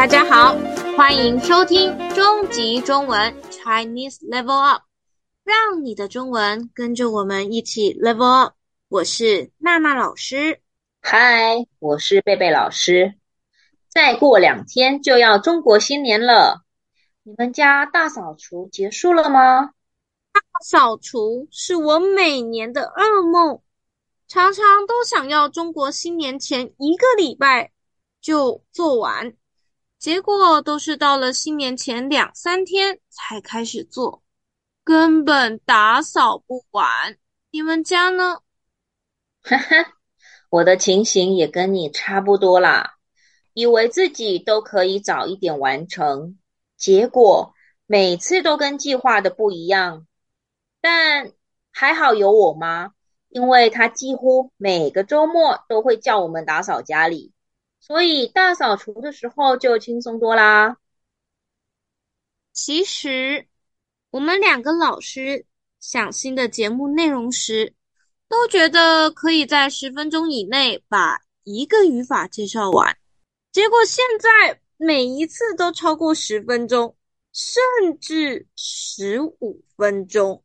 大家好，欢迎收听终极中文 Chinese Level Up，让你的中文跟着我们一起 Level Up。我是娜娜老师，嗨，我是贝贝老师。再过两天就要中国新年了，你们家大扫除结束了吗？大扫除是我每年的噩梦，常常都想要中国新年前一个礼拜就做完。结果都是到了新年前两三天才开始做，根本打扫不完。你们家呢？哈哈，我的情形也跟你差不多啦。以为自己都可以早一点完成，结果每次都跟计划的不一样。但还好有我妈，因为她几乎每个周末都会叫我们打扫家里。所以大扫除的时候就轻松多啦。其实我们两个老师想新的节目内容时，都觉得可以在十分钟以内把一个语法介绍完。结果现在每一次都超过十分钟，甚至十五分钟。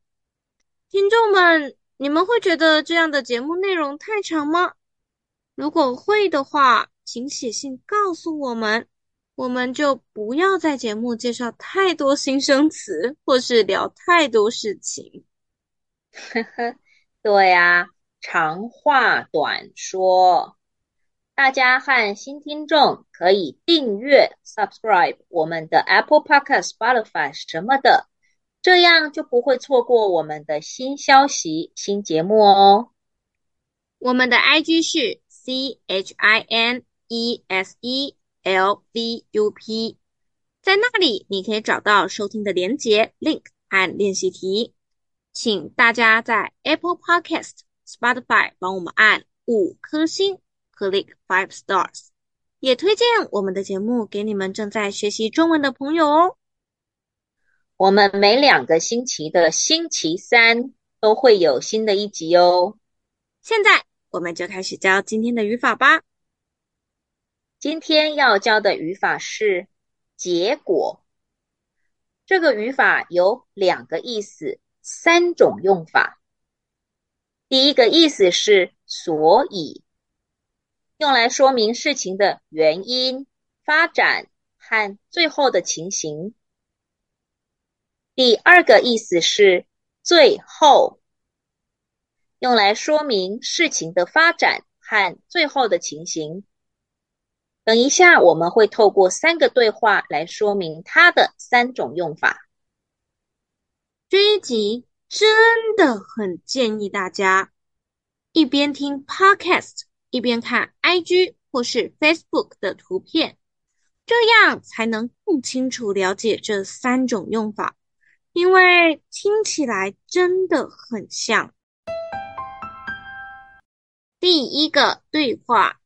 听众们，你们会觉得这样的节目内容太长吗？如果会的话，请写信告诉我们，我们就不要在节目介绍太多新生词，或是聊太多事情。呵呵，对呀，长话短说。大家和新听众可以订阅、subscribe 我们的 Apple Podcast、Spotify 什么的，这样就不会错过我们的新消息、新节目哦。我们的 IG 是 C H I N。E S E L V U P，在那里你可以找到收听的连接 link 和练习题，请大家在 Apple Podcast、Spotify 帮我们按五颗星，click five stars，也推荐我们的节目给你们正在学习中文的朋友哦。我们每两个星期的星期三都会有新的一集哦。现在我们就开始教今天的语法吧。今天要教的语法是“结果”。这个语法有两个意思，三种用法。第一个意思是“所以”，用来说明事情的原因、发展和最后的情形。第二个意思是“最后”，用来说明事情的发展和最后的情形。等一下，我们会透过三个对话来说明它的三种用法。这一集真的很建议大家一边听 Podcast，一边看 IG 或是 Facebook 的图片，这样才能更清楚了解这三种用法，因为听起来真的很像。第一个对话。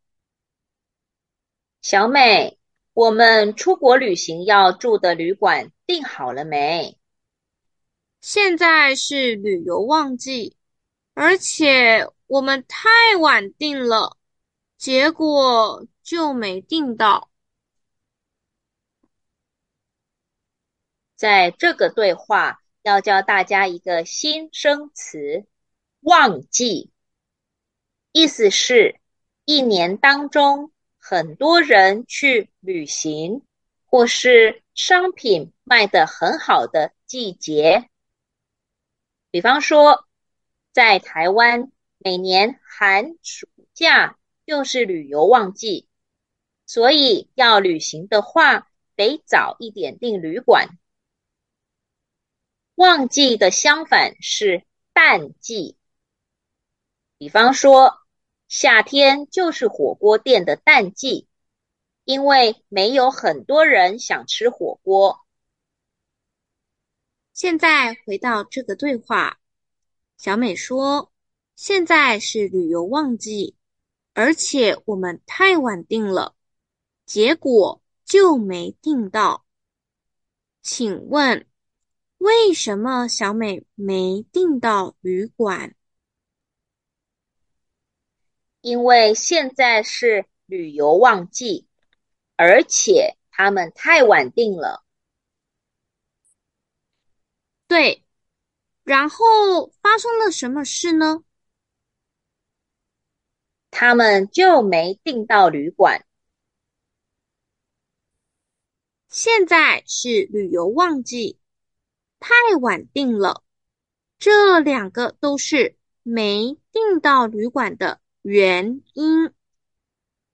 小美，我们出国旅行要住的旅馆订好了没？现在是旅游旺季，而且我们太晚订了，结果就没订到。在这个对话要教大家一个新生词“旺季”，意思是一年当中。很多人去旅行，或是商品卖得很好的季节。比方说，在台湾，每年寒暑假就是旅游旺季，所以要旅行的话，得早一点订旅馆。旺季的相反是淡季。比方说，夏天就是火锅店的淡季，因为没有很多人想吃火锅。现在回到这个对话，小美说：“现在是旅游旺季，而且我们太晚订了，结果就没订到。请问，为什么小美没订到旅馆？”因为现在是旅游旺季，而且他们太晚订了。对，然后发生了什么事呢？他们就没订到旅馆。现在是旅游旺季，太晚订了。这两个都是没订到旅馆的原因，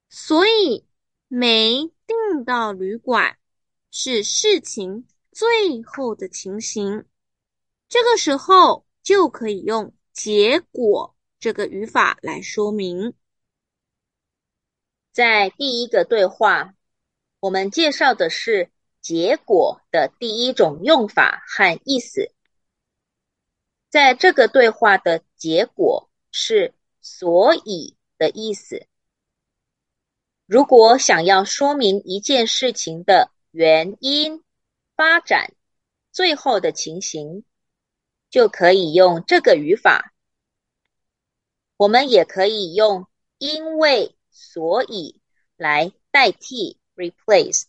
所以没订到旅馆是事情最后的情形。这个时候就可以用结果这个语法来说明。在第一个对话，我们介绍的是结果的第一种用法和意思。在这个对话的结果是“所以”的意思。如果想要说明一件事情的原因、发展、最后的情形，就可以用这个语法。我们也可以用“因为”、“所以”来代替 replace。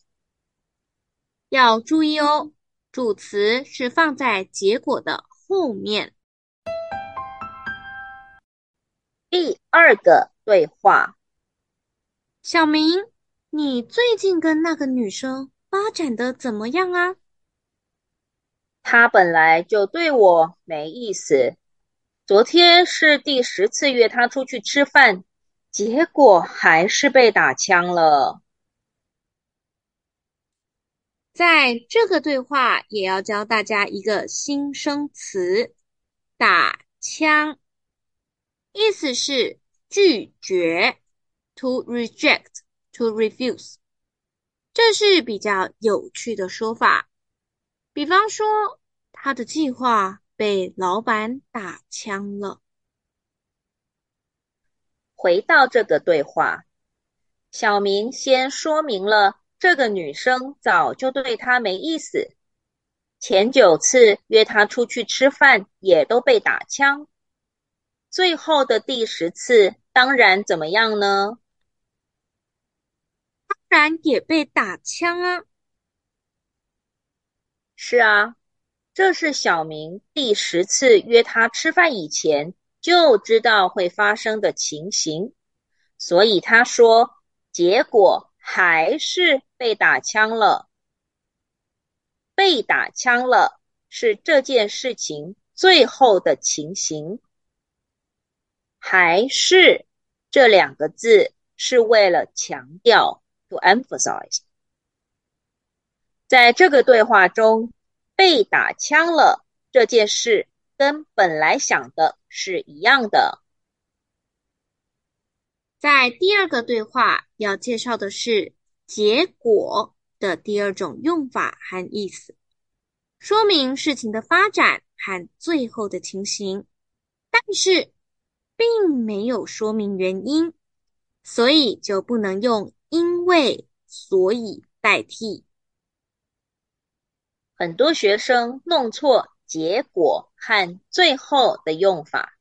要注意哦，主词是放在结果的后面。第二个对话，小明，你最近跟那个女生发展的怎么样啊？她本来就对我没意思，昨天是第十次约她出去吃饭，结果还是被打枪了。在这个对话也要教大家一个新生词，打枪。意思是拒绝，to reject，to refuse。这是比较有趣的说法。比方说，他的计划被老板打枪了。回到这个对话，小明先说明了这个女生早就对他没意思，前九次约他出去吃饭也都被打枪。最后的第十次，当然怎么样呢？当然也被打枪啊！是啊，这是小明第十次约他吃饭以前就知道会发生的情形，所以他说，结果还是被打枪了。被打枪了，是这件事情最后的情形。还是这两个字是为了强调，to emphasize。在这个对话中，被打枪了这件事跟本来想的是一样的。在第二个对话要介绍的是结果的第二种用法和意思，说明事情的发展和最后的情形，但是，并没有说明原因，所以就不能用因为、所以代替。很多学生弄错结果和最后的用法，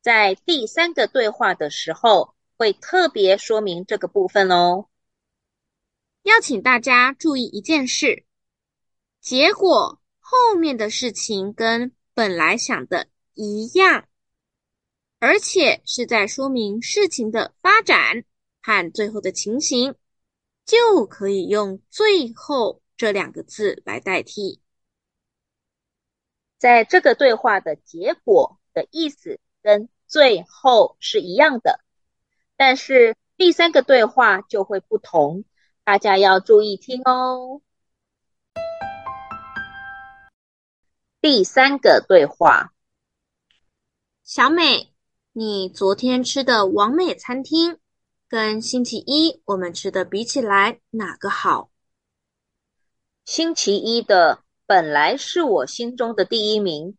在第三个对话的时候会特别说明这个部分哦。要请大家注意一件事：结果后面的事情跟本来想的一样。而且是在说明事情的发展和最后的情形，就可以用“最后”这两个字来代替。在这个对话的结果的意思跟“最后”是一样的，但是第三个对话就会不同，大家要注意听哦。第三个对话，小美。你昨天吃的完美餐厅，跟星期一我们吃的比起来，哪个好？星期一的本来是我心中的第一名，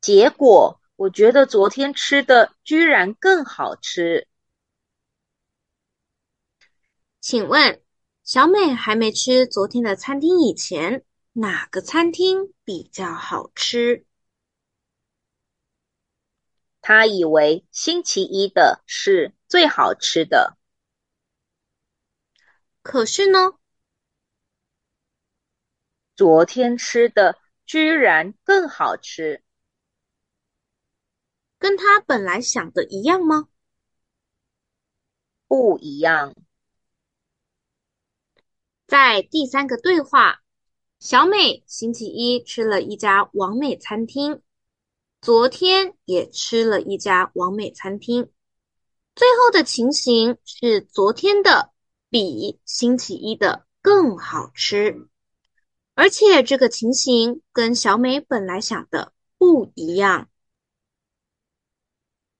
结果我觉得昨天吃的居然更好吃。请问，小美还没吃昨天的餐厅以前，哪个餐厅比较好吃？他以为星期一的是最好吃的，可是呢，昨天吃的居然更好吃。跟他本来想的一样吗？不一样。在第三个对话，小美星期一吃了一家完美餐厅，昨天也吃了一家完美餐厅。最后的情形是昨天的比星期一的更好吃，而且这个情形跟小美本来想的不一样。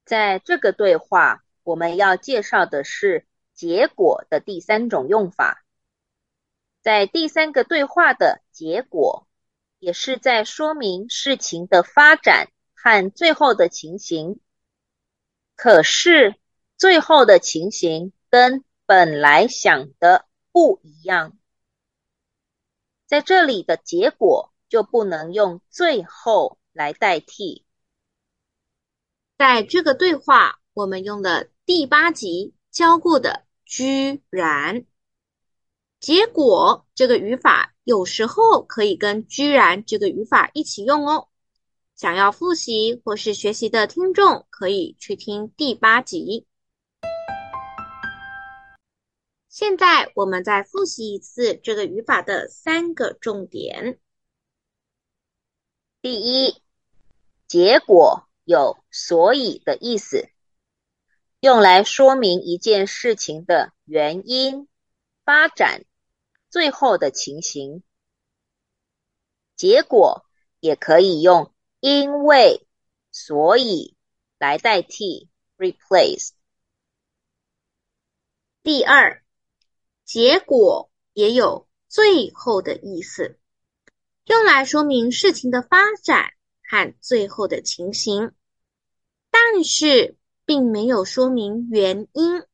在这个对话，我们要介绍的是结果的第三种用法。在第三个对话的结果，也是在说明事情的发展和最后的情形。可是，最后的情形跟本来想的不一样。在这里的结果就不能用最后来代替。在这个对话，我们用了第八集教过的“居然”。结果这个语法有时候可以跟“居然”这个语法一起用哦。想要复习或是学习的听众，可以去听第八集。现在我们再复习一次这个语法的三个重点。第一，结果。有所以的意思，用来说明一件事情的原因、发展、最后的情形。结果也可以用因为、所以来代替 replace。第二，结果也有最后的意思，用来说明事情的发展。和最后的情形，但是并没有说明原因，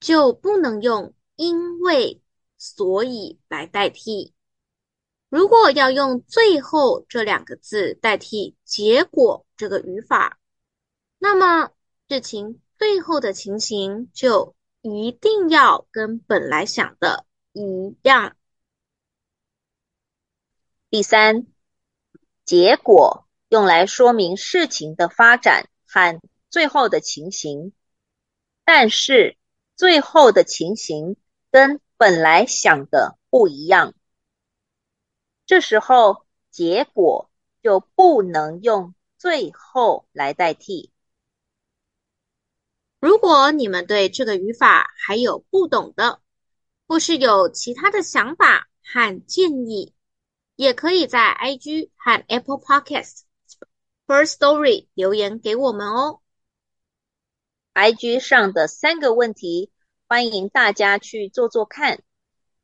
就不能用因为、所以来代替。如果要用最后这两个字代替结果这个语法，那么事情最后的情形就一定要跟本来想的一样。第三。结果用来说明事情的发展和最后的情形，但是最后的情形跟本来想的不一样，这时候结果就不能用最后来代替。如果你们对这个语法还有不懂的，或是有其他的想法和建议，也可以在 IG 和 Apple Podcast Firstory 留言给我们哦。IG 上的三个问题，欢迎大家去做做看。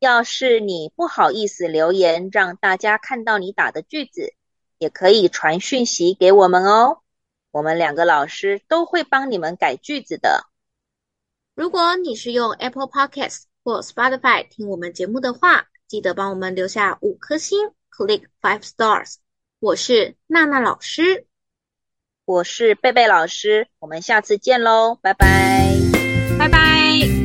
要是你不好意思留言，让大家看到你打的句子，也可以传讯息给我们哦。我们两个老师都会帮你们改句子的。如果你是用 Apple Podcast 或 Spotify 听我们节目的话，记得帮我们留下五颗星。Click five stars。我是娜娜老师，我是贝贝老师，我们下次见喽，拜拜，拜拜。